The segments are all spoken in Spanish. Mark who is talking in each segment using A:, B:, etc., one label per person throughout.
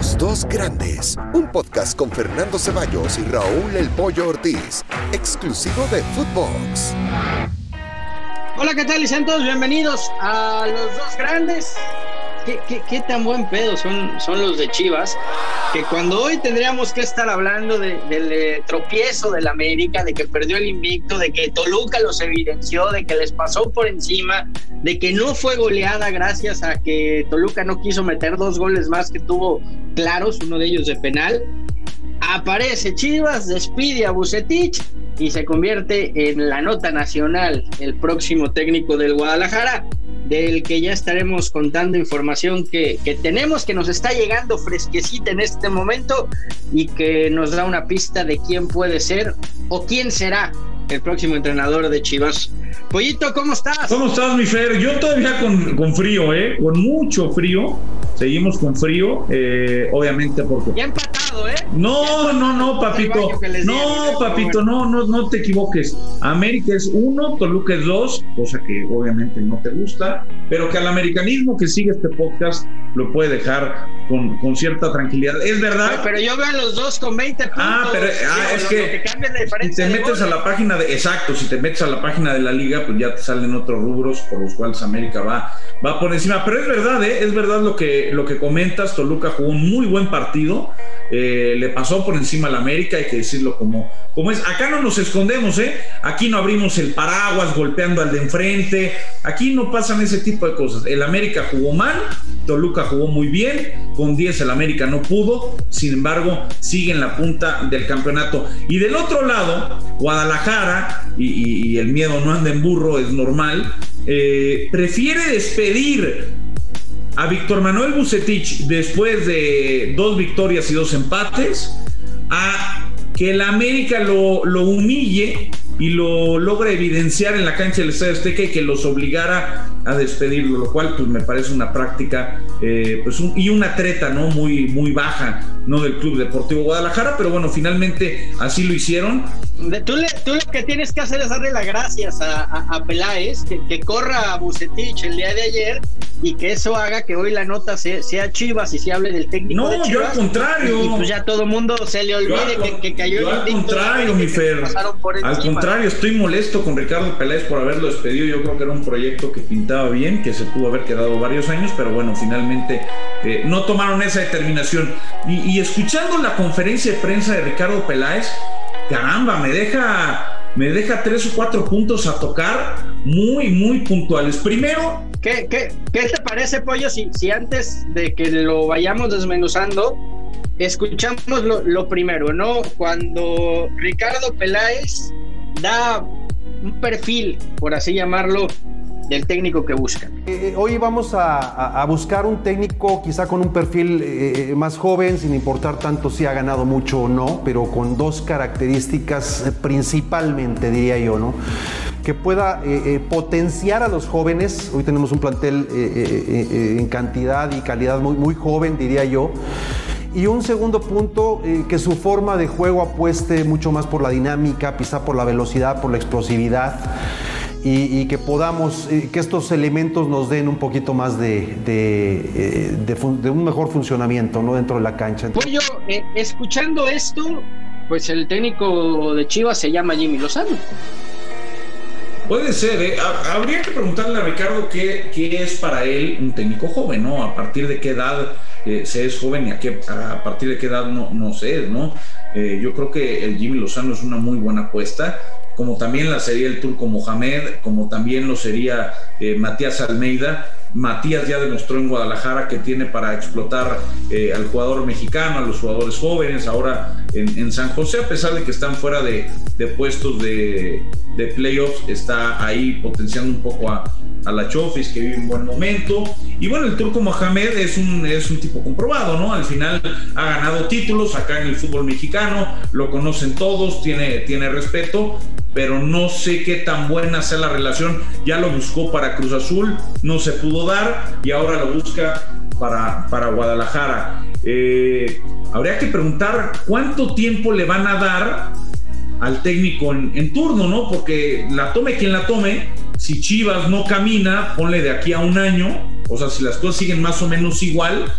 A: Los dos grandes, un podcast con Fernando Ceballos y Raúl El Pollo Ortiz, exclusivo de Footbox.
B: Hola, ¿qué tal? Y sean todos bienvenidos a Los dos grandes. ¿Qué, tan buen pedo son, son los de Chivas? Que cuando hoy tendríamos que estar hablando del eh, tropiezo del América, de que perdió el invicto, de que Toluca los evidenció, de que les pasó por encima, de que no fue goleada gracias a que Toluca no quiso meter dos goles más que tuvo claros, uno de ellos de penal. Aparece Chivas, despide a Bucetich y se convierte en la nota nacional el próximo técnico del Guadalajara del que ya estaremos contando información que, tenemos, que nos está llegando fresquecita en este momento y que nos da una pista de quién puede ser o quién será el próximo entrenador de Chivas. Pollito, ¿cómo estás?
C: ¿Cómo estás, mi Fer? Yo todavía con, con frío, ¿eh? Con mucho frío. Seguimos con frío, eh, obviamente porque...
B: Ya empatado, ¿eh?
C: No, no, no, papito. No, papito, no, no, no te equivoques. América es uno, Toluca es dos, cosa que obviamente no te gusta, pero que al americanismo que sigue este podcast lo puede dejar con, con cierta tranquilidad. Es verdad.
B: Pero, yo veo a los dos con 20 puntos.
C: Ah, pero ah, es que, si te metes a la página de, exacto, si te metes a la página de la liga, pues ya te salen otros rubros por los cuales América va, va por encima. Pero es verdad, ¿eh? es verdad lo que, lo que comentas, Toluca jugó un muy buen partido, eh, le pasó por encima al América, hay que decirlo como, como es. Acá no nos escondemos, ¿eh? Aquí no abrimos el paraguas golpeando al de enfrente, aquí no pasan ese tipo de cosas. El América jugó mal, Toluca jugó muy bien, con 10 el América no pudo, sin embargo sigue en la punta del campeonato. Y del otro lado, Guadalajara, y, el miedo no anda en burro, es normal, eh, prefiere despedir a Víctor Manuel Bucetich después de dos victorias y dos empates, a que el América lo, lo humille y lo logra evidenciar en la cancha del Estadio Azteca y que los obligara a despedirlo, lo cual pues me parece una práctica eh, pues y una treta no muy muy baja no del Club Deportivo Guadalajara, pero bueno finalmente así lo hicieron.
B: Tú, tú lo que tienes que hacer es darle las gracias a, a, Peláez, que, corra a Bucetich el día de ayer y que eso haga que hoy la nota sea, Chivas y se hable del técnico.
C: No, yo al contrario.
B: Y, pues ya todo el mundo se le olvide que, cayó
C: yo Al contrario, mi Fer. Al contrario, estoy molesto con Ricardo Peláez por haberlo despedido. Yo creo que era un proyecto que pintaba bien, que se pudo haber quedado varios años, pero bueno, finalmente eh, no tomaron esa determinación. Y, escuchando la conferencia de prensa de Ricardo Peláez, caramba, me deja me deja tres o cuatro puntos a tocar muy, muy puntuales. Primero,
B: ¿Qué, qué, qué te parece, Pollo, si, si antes de que lo vayamos desmenuzando, escuchamos lo, lo primero, ¿no? Cuando Ricardo Peláez da un perfil, por así llamarlo, del técnico que buscan.
D: Eh, hoy vamos a, buscar un técnico quizá con un perfil eh, más joven, sin importar tanto si ha ganado mucho o no, pero con dos características eh, principalmente, diría yo, ¿no? que pueda potenciar a los jóvenes. Hoy tenemos un plantel en cantidad y calidad muy, muy joven, diría yo. Y un segundo punto, que su forma de juego apueste mucho más por la dinámica, quizá por la velocidad, por la explosividad y, que podamos, eh, que estos elementos nos den un poquito más de, de, eh, un mejor funcionamiento ¿no? dentro de la cancha.
B: Pues yo, eh, escuchando esto, pues el técnico de Chivas se llama Jimmy Lozano.
C: Puede ser, ¿eh? habría que preguntarle a Ricardo qué, qué, es para él un técnico joven, ¿no? A partir de qué edad se es joven y a, qué, a partir de qué edad no, no se es, ¿no? yo creo que el Jimmy Lozano es una muy buena apuesta como también la sería el turco Mohamed, como también lo sería eh, Matías Almeida. Matías ya demostró en Guadalajara que tiene para explotar eh, al jugador mexicano, a los jugadores jóvenes, ahora en, San José, a pesar de que están fuera de, puestos de, playoffs, está ahí potenciando un poco a, a la Chofis, que vive un buen momento. Y bueno, el turco Mohamed es un, es un tipo comprobado, ¿no? Al final ha ganado títulos acá en el fútbol mexicano, lo conocen todos, tiene, tiene respeto, pero no sé qué tan buena sea la relación. Ya lo buscó para Cruz Azul, no se pudo dar y ahora lo busca para, para Guadalajara. Eh, habría que preguntar cuánto tiempo le van a dar al técnico en, turno, ¿no? Porque la tome quien la tome, si Chivas no camina, ponle de aquí a un año, o sea, si las cosas siguen más o menos igual,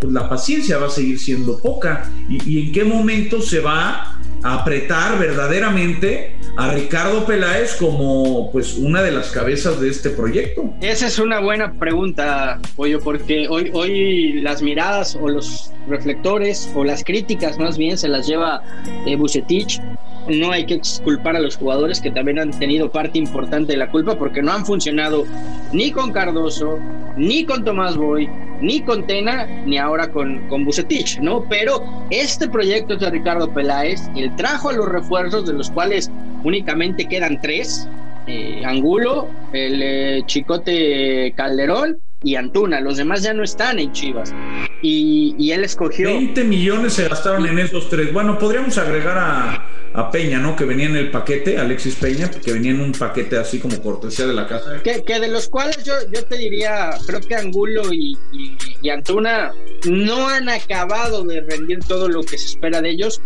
C: pues la paciencia va a seguir siendo poca. ¿Y, y en qué momento se va apretar verdaderamente a Ricardo Peláez como pues una de las cabezas de este proyecto?
B: Esa es una buena pregunta, Pollo, porque hoy, hoy las miradas o los reflectores o las críticas más bien se las lleva eh, Bucetich. No hay que exculpar a los jugadores que también han tenido parte importante de la culpa porque no han funcionado ni con Cardoso, ni con Tomás Boy, ni con Tena, ni ahora con, con Bucetich, ¿no? Pero este proyecto de Ricardo Peláez, él trajo a los refuerzos de los cuales únicamente quedan tres, eh, Angulo, el eh, Chicote Calderón y Antuna. Los demás ya no están en Chivas. Y, y, él escogió.
C: 20 millones se gastaron en esos tres. Bueno, podríamos agregar a, a, Peña, ¿no? Que venía en el paquete, Alexis Peña, que venía en un paquete así como cortesía de la casa.
B: Que, que de los cuales yo, yo te diría, creo que Angulo y, y, y Antuna no han acabado de rendir todo lo que se espera de ellos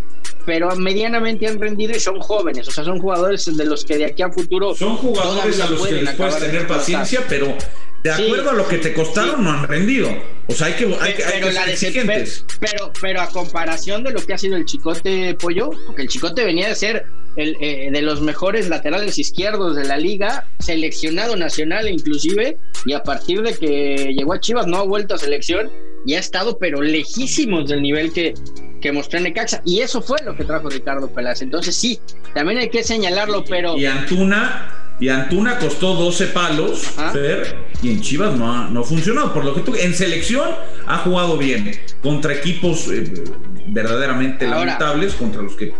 B: pero medianamente han rendido y son jóvenes, o sea, son jugadores de los que de aquí a futuro.
C: Son jugadores a los que les puedes tener paciencia, pero de acuerdo sí, a lo que te costaron, sí. no han rendido. O sea, hay que, hay, pero, hay que ser exigentes.
B: Pero, pero a comparación de lo que ha sido el Chicote Pollo, porque el Chicote venía de ser el, eh, de los mejores laterales izquierdos de la liga, seleccionado nacional inclusive, y a partir de que llegó a Chivas no ha vuelto a selección y ha estado pero lejísimos del nivel que, que mostró en Necaxa. Y eso fue lo que trajo Ricardo Peláez. Entonces sí, también hay que señalarlo, pero...
C: Y Antuna, y Antuna costó 12 palos, Fer, y en Chivas no ha, no ha funcionado. Por lo que tú, en selección ha jugado bien, contra equipos eh, verdaderamente Ahora, lamentables, contra los que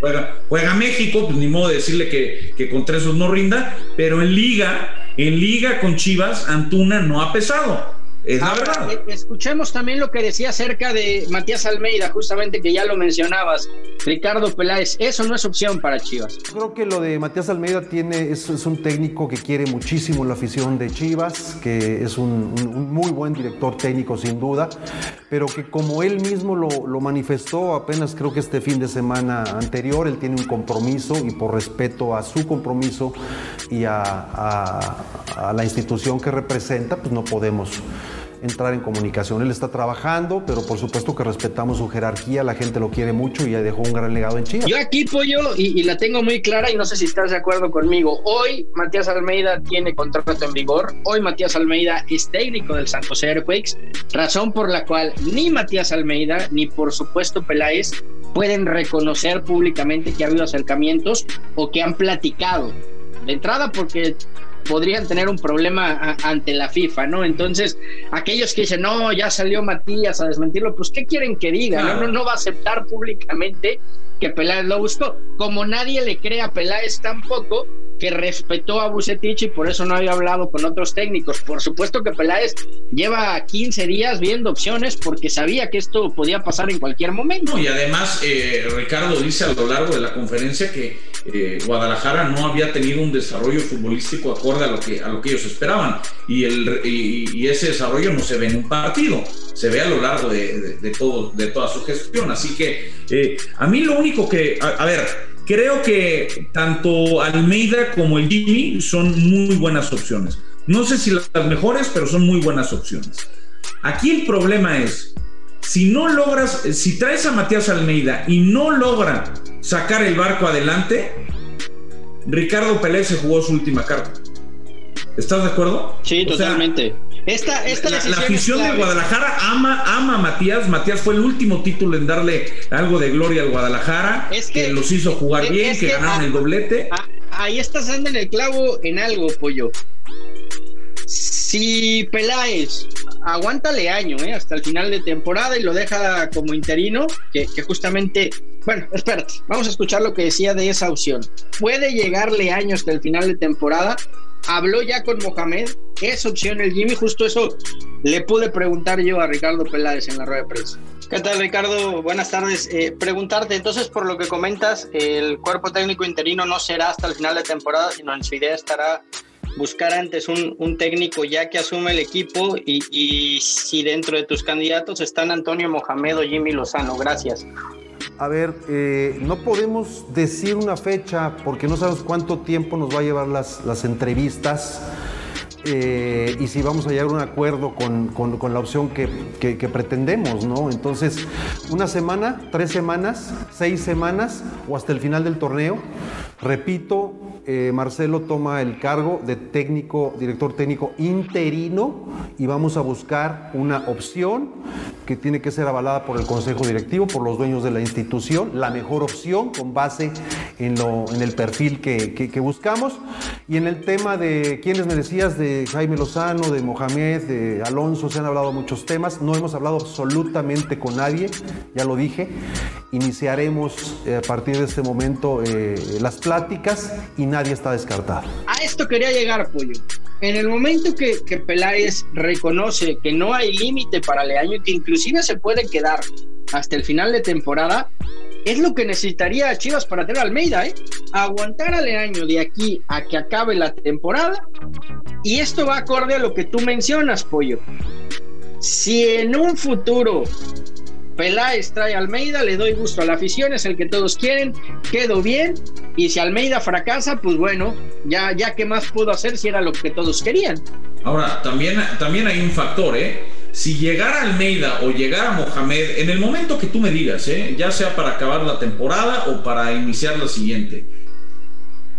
C: juega, juega México, pues ni modo de decirle que, que contra esos no rinda, pero en liga, en liga con Chivas, Antuna no ha pesado. Es la
B: Ahora,
C: verdad.
B: eh, escuchemos también lo que decía acerca de Matías Almeida, justamente que ya lo mencionabas, Ricardo Peláez. Eso no es opción para Chivas.
D: Creo que lo de Matías Almeida tiene, es, es un técnico que quiere muchísimo la afición de Chivas, que es un, un, un muy buen director técnico sin duda, pero que como él mismo lo, lo, manifestó apenas creo que este fin de semana anterior, él tiene un compromiso y por respeto a su compromiso y a, a, a la institución que representa, pues no podemos entrar en comunicación. Él está trabajando, pero por supuesto que respetamos su jerarquía, la gente lo quiere mucho y dejó un gran legado en Chivas.
B: Yo aquí, Pollo, y, y, la tengo muy clara y no sé si estás de acuerdo conmigo. Hoy Matías Almeida tiene contrato en vigor, hoy Matías Almeida es técnico del San José Earthquakes, razón por la cual ni Matías Almeida ni por supuesto Peláez pueden reconocer públicamente que ha habido acercamientos o que han platicado. De entrada porque podrían tener un problema a, ante la FIFA, ¿no? Entonces, aquellos que dicen, no, ya salió Matías a desmentirlo, pues, ¿qué quieren que diga? No, no, va a aceptar públicamente que Peláez lo buscó. Como nadie le cree a Peláez tampoco, que respetó a Bucetich y por eso no había hablado con otros técnicos. Por supuesto que Peláez lleva 15 días viendo opciones porque sabía que esto podía pasar en cualquier momento.
C: Y además, eh, Ricardo dice a lo largo de la conferencia que eh, Guadalajara no había tenido un desarrollo futbolístico acorde a lo que, a lo que ellos esperaban. Y, ese desarrollo no se ve en un partido, se ve a lo largo de, todo, de toda su gestión. Así que eh, a mí lo único que, a ver, Creo que tanto Almeida como el Jimmy son muy buenas opciones. No sé si las mejores, pero son muy buenas opciones. Aquí el problema es, si no logras, si traes a Matías Almeida y no logra sacar el barco adelante, Ricardo Pelé se jugó su última carta. ¿Estás de acuerdo?
B: Sí, o totalmente. Sea, esta, esta
C: la, la, afición de Guadalajara ama, ama a Matías. Matías fue el último título en darle algo de gloria al Guadalajara, es que, que los hizo jugar es, bien, que, que, ganaron a, el doblete.
B: A, ahí estás dando en el clavo en algo, pollo. Si Peláez aguántale año ¿eh? hasta el final de temporada y lo deja como interino, que, que, justamente, bueno, espérate, vamos a escuchar lo que decía de esa opción. Puede llegarle año hasta el final de temporada, habló ya con Mohamed, es opción el Jimmy, justo eso le pude preguntar yo a Ricardo Peláez en la rueda de prensa. ¿Qué tal Ricardo? Buenas tardes. Eh, preguntarte, entonces por lo que comentas, el cuerpo técnico interino no será hasta el final de temporada, sino en su idea estará buscar antes un, un técnico ya que asume el equipo y, y, si dentro de tus candidatos están Antonio Mohamed o Jimmy Lozano. Gracias.
D: A ver, eh, no podemos decir una fecha porque no sabemos cuánto tiempo nos va a llevar las, las entrevistas, eh, y si vamos a llegar a un acuerdo con, con, la opción que, que, pretendemos, ¿no? Entonces, una semana, tres semanas, seis semanas o hasta el final del torneo. Repito, eh, Marcelo toma el cargo de técnico, director técnico interino y vamos a buscar una opción que tiene que ser avalada por el Consejo Directivo, por los dueños de la institución, la mejor opción con base en, lo, en el perfil que, buscamos. Y en el tema de quiénes me decías, de Jaime Lozano, de Mohamed, de Alonso, se han hablado muchos temas, no hemos hablado absolutamente con nadie, ya lo dije. Iniciaremos eh, a partir de este momento eh, las pláticas y nadie está descartado.
B: A esto quería llegar, Pollo. En el momento que, que Peláez reconoce que no hay límite para Leaño y que inclusive se puede quedar hasta el final de temporada, es lo que necesitaría Chivas para tener Almeida, ¿eh? Aguantar a Leaño de aquí a que acabe la temporada. Y esto va acorde a lo que tú mencionas, Pollo. Si en un futuro Peláez trae Almeida, le doy gusto a la afición, es el que todos quieren, quedo bien, y si Almeida fracasa, pues bueno, ya, ya qué más puedo hacer si era lo que todos querían.
C: Ahora, también, también hay un factor, ¿eh? Si llegara Almeida o llegara Mohamed, en el momento que tú me digas, ¿eh? ya sea para acabar la temporada o para iniciar la siguiente,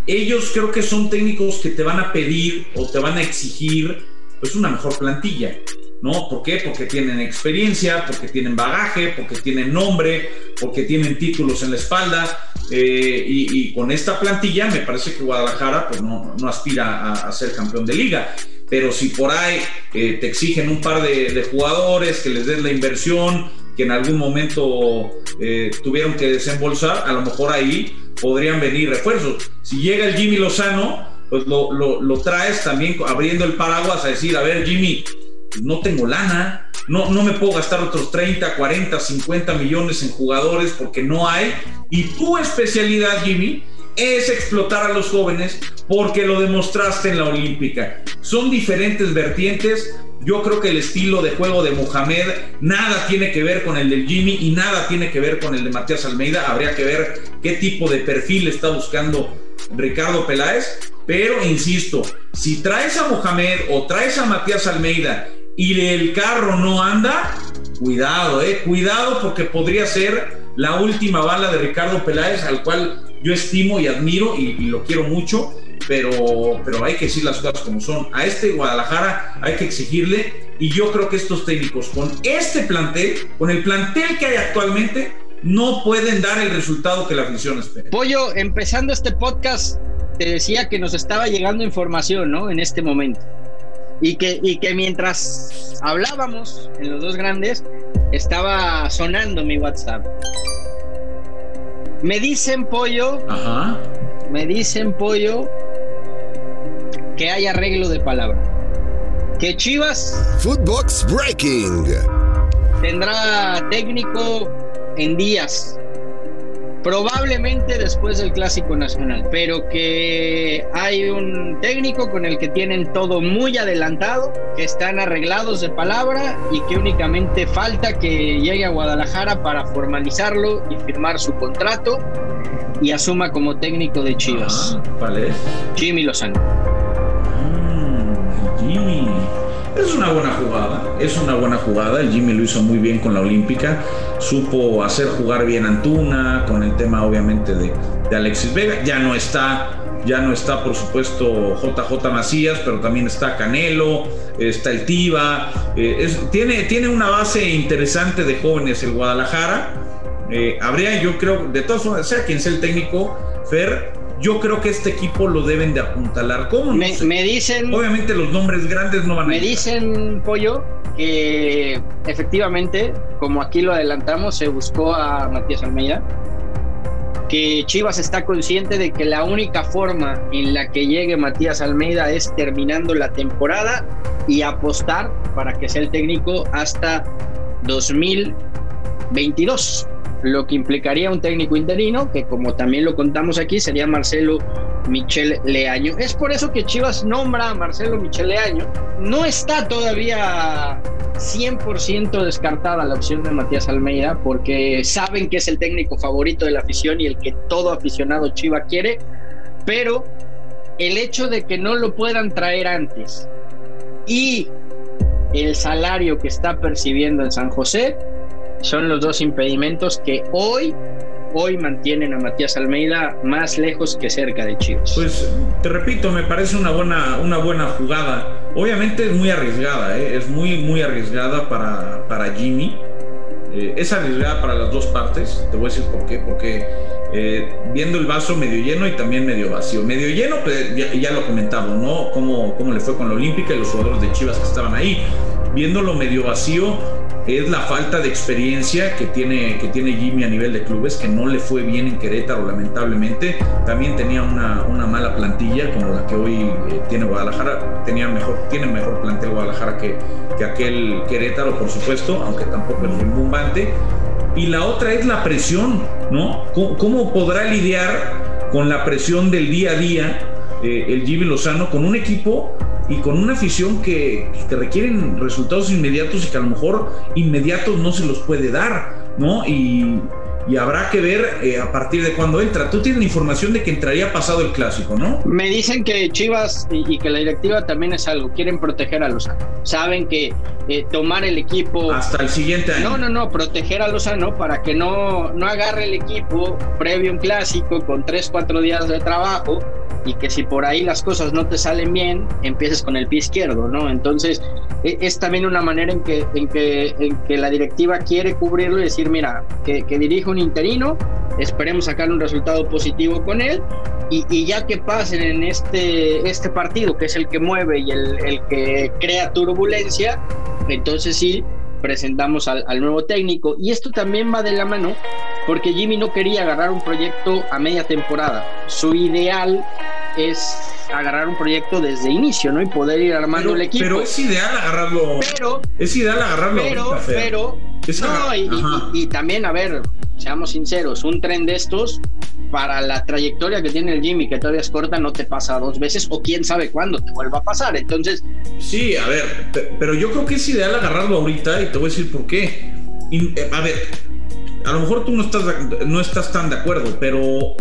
C: ellos creo que son técnicos que te van a pedir o te van a exigir pues una mejor plantilla. ¿no? ¿Por qué? Porque tienen experiencia, porque tienen bagaje, porque tienen nombre, porque tienen títulos en la espalda. Eh, y, con esta plantilla me parece que Guadalajara pues, no, aspira a, ser campeón de liga. Pero si por ahí eh, te exigen un par de, jugadores, que les des la inversión, que en algún momento eh, tuvieron que desembolsar, a lo mejor ahí podrían venir refuerzos. Si llega el Jimmy Lozano, pues lo, lo traes también abriendo el paraguas a decir, a ver Jimmy, no tengo lana, no, no me puedo gastar otros 30, 40, 50 millones en jugadores porque no hay. Y tu especialidad, Jimmy, es explotar a los jóvenes porque lo demostraste en la Olímpica. Son diferentes vertientes. Yo creo que el estilo de juego de Mohamed nada tiene que ver con el del Jimmy y nada tiene que ver con el de Matías Almeida. Habría que ver qué tipo de perfil está buscando Ricardo Peláez. Pero insisto, si traes a Mohamed o traes a Matías Almeida y el carro no anda, cuidado, eh, cuidado porque podría ser la última bala de Ricardo Peláez, al cual yo estimo y admiro y, lo quiero mucho, pero, pero hay que decir las cosas como son. A este Guadalajara hay que exigirle y yo creo que estos técnicos con este plantel, con el plantel que hay actualmente, no pueden dar el resultado que la afición espera.
B: Pollo, empezando este podcast, te decía que nos estaba llegando información, ¿no? En este momento. Y que, y que mientras hablábamos en los dos grandes, estaba sonando mi WhatsApp. Me dicen pollo, Ajá. me dicen pollo que hay arreglo de palabra. Que Chivas.
A: Footbox Breaking.
B: Tendrá técnico en días probablemente después del Clásico Nacional, pero que hay un técnico con el que tienen todo muy adelantado, que están arreglados de palabra y que únicamente falta que llegue a Guadalajara para formalizarlo y firmar su contrato y asuma como técnico de Chivas.
C: ¿Cuál es?
B: Jimmy Lozano.
C: Es una buena jugada, es una buena jugada. El Jimmy lo hizo muy bien con la Olímpica. Supo hacer jugar bien Antuna, con el tema obviamente de, Alexis Vega. Ya no está, ya no está por supuesto JJ Macías, pero también está Canelo, está el Tiva. Eh, tiene, tiene una base interesante de jóvenes el Guadalajara. Eh, habría, yo creo, de todas formas, sea quien sea el técnico, Fer, yo creo que este equipo lo deben de apuntalar. ¿Cómo?
B: me, dicen.
C: Obviamente los nombres grandes no van a
B: Me dicen, Pollo, que efectivamente, como aquí lo adelantamos, se buscó a Matías Almeida. Que Chivas está consciente de que la única forma en la que llegue Matías Almeida es terminando la temporada y apostar para que sea el técnico hasta 2022 lo que implicaría un técnico interino, que como también lo contamos aquí, sería Marcelo Michel Leaño. Es por eso que Chivas nombra a Marcelo Michel Leaño. No está todavía 100% descartada la opción de Matías Almeida, porque saben que es el técnico favorito de la afición y el que todo aficionado Chiva quiere, pero el hecho de que no lo puedan traer antes y el salario que está percibiendo en San José son los dos impedimentos que hoy hoy mantienen a Matías Almeida más lejos que cerca de Chivas.
C: Pues te repito, me parece una buena, una buena jugada. Obviamente es muy arriesgada, ¿eh? es muy, muy arriesgada para, para Jimmy. Eh, es arriesgada para las dos partes. Te voy a decir por qué. Porque eh, viendo el vaso medio lleno y también medio vacío. Medio lleno, pues, ya, lo comentamos, ¿no? Cómo, cómo le fue con la Olímpica y los jugadores de Chivas que estaban ahí. Viéndolo medio vacío, es la falta de experiencia que tiene, que tiene Jimmy a nivel de clubes, que no le fue bien en Querétaro, lamentablemente. También tenía una, una mala plantilla, como la que hoy eh, tiene Guadalajara. Tenía mejor, tiene mejor plantel Guadalajara que, que aquel Querétaro, por supuesto, aunque tampoco es rimbombante. Y la otra es la presión, ¿no? ¿Cómo, podrá lidiar con la presión del día a día eh, el Jimmy Lozano con un equipo y con una afición que, que, requieren resultados inmediatos y que a lo mejor inmediatos no se los puede dar, ¿no? Y, y habrá que ver eh, a partir de cuándo entra. Tú tienes la información de que entraría pasado el clásico, ¿no?
B: Me dicen que Chivas y, y que la directiva también es algo, quieren proteger a Lozano. Saben que eh, tomar el equipo...
C: Hasta el siguiente año.
B: No, no, no, proteger a Lozano para que no, no agarre el equipo previo a un clásico con tres, cuatro días de trabajo y que si por ahí las cosas no te salen bien, empieces con el pie izquierdo, ¿no? Entonces, es también una manera en que, en que, en que la directiva quiere cubrirlo y decir, mira, que, que dirige interino, esperemos sacar un resultado positivo con él y, ya que pasen en este, este partido, que es el que mueve y el, el que crea turbulencia, entonces sí presentamos al, al nuevo técnico. Y esto también va de la mano porque Jimmy no quería agarrar un proyecto a media temporada. Su ideal es agarrar un proyecto desde inicio, ¿no? Y poder ir armando
C: pero,
B: el equipo.
C: Pero es ideal agarrarlo.
B: Pero,
C: es ideal agarrarlo.
B: Pero,
C: ahorita,
B: pero, no, y, y, y, también, a ver, seamos sinceros, un tren de estos, para la trayectoria que tiene el Jimmy, que todavía es corta, no te pasa dos veces, o quién sabe cuándo te vuelva a pasar. Entonces.
C: Sí, a ver, pero yo creo que es ideal agarrarlo ahorita y te voy a decir por qué. Y, a ver, a lo mejor tú no estás, no estás tan de acuerdo, pero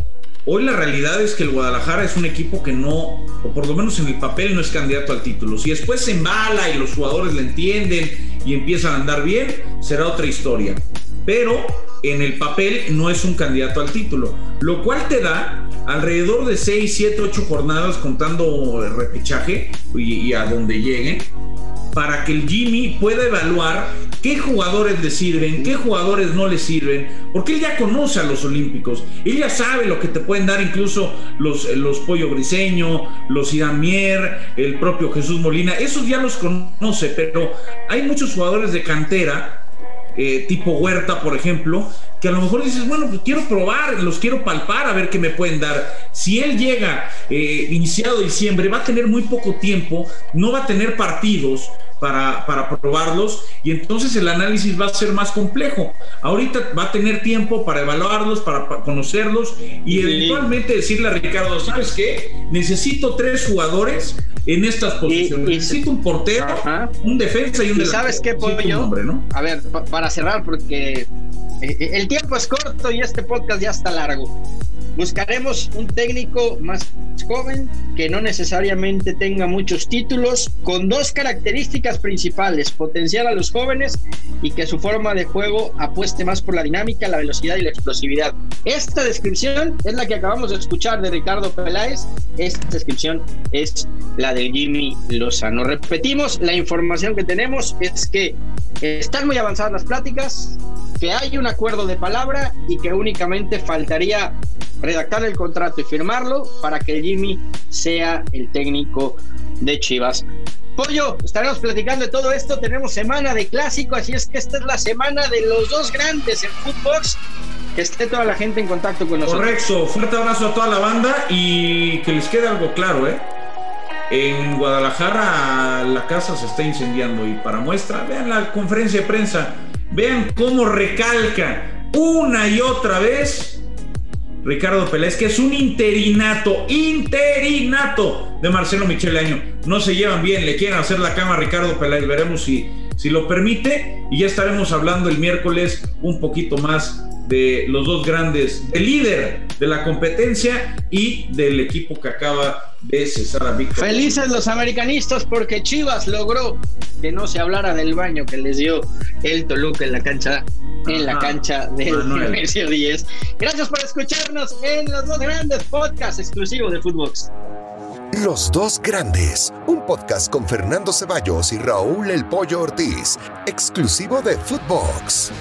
C: hoy la realidad es que el Guadalajara es un equipo que no, o por lo menos en el papel, no es candidato al título. Si después se embala y los jugadores le entienden y empiezan a andar bien, será otra historia. Pero en el papel no es un candidato al título, lo cual te da alrededor de 6, 7, 8 jornadas contando el repechaje y, y a donde lleguen para que el Jimmy pueda evaluar qué jugadores le sirven, qué jugadores no le sirven, porque él ya conoce a los olímpicos, él ya sabe lo que te pueden dar incluso los, los Pollo Briseño, los Idamier, el propio Jesús Molina, esos ya los conoce, pero hay muchos jugadores de cantera, eh, tipo Huerta, por ejemplo, que a lo mejor dices, bueno, pues quiero probar, los quiero palpar a ver qué me pueden dar. Si él llega eh, iniciado diciembre, va a tener muy poco tiempo, no va a tener partidos, para, para, probarlos y entonces el análisis va a ser más complejo. Ahorita va a tener tiempo para evaluarlos, para, para conocerlos y eventualmente decirle a Ricardo, ¿sabes qué? Necesito tres jugadores en estas posiciones. Y, y, Necesito un portero, ajá. un defensa y un
B: ¿Y ¿Sabes qué, Pollo? Nombre, ¿no? A ver, pa para cerrar, porque el tiempo es corto y este podcast ya está largo. Buscaremos un técnico más joven que no necesariamente tenga muchos títulos, con dos características principales, potenciar a los jóvenes y que su forma de juego apueste más por la dinámica, la velocidad y la explosividad. Esta descripción es la que acabamos de escuchar de Ricardo Peláez, esta descripción es la de Jimmy Lozano. Repetimos, la información que tenemos es que están muy avanzadas las pláticas, que hay un acuerdo de palabra y que únicamente faltaría redactar el contrato y firmarlo para que Jimmy sea el técnico de Chivas. Pollo, estaremos platicando de todo esto. Tenemos semana de clásico, así es que esta es la semana de los dos grandes en Footbox. Que esté toda la gente en contacto con nosotros.
C: Correcto, fuerte abrazo a toda la banda y que les quede algo claro, ¿eh? En Guadalajara la casa se está incendiando y para muestra, vean la conferencia de prensa, vean cómo recalca una y otra vez Ricardo Peláez, que es un interinato, interinato de Marcelo Michele Año. No se llevan bien, le quieren hacer la cama a Ricardo Peláez, veremos si, si lo permite y ya estaremos hablando el miércoles un poquito más de los dos grandes, el líder de la competencia y del equipo que acaba de César Víctor.
B: Felices los americanistas porque Chivas logró que no se hablara del baño que les dio el Toluca en la cancha en la cancha del Nemesio 10. Gracias por escucharnos en los dos grandes podcasts exclusivos de Footbox.
A: Los dos grandes, un podcast con Fernando Ceballos y Raúl El Pollo Ortiz, exclusivo de Footbox.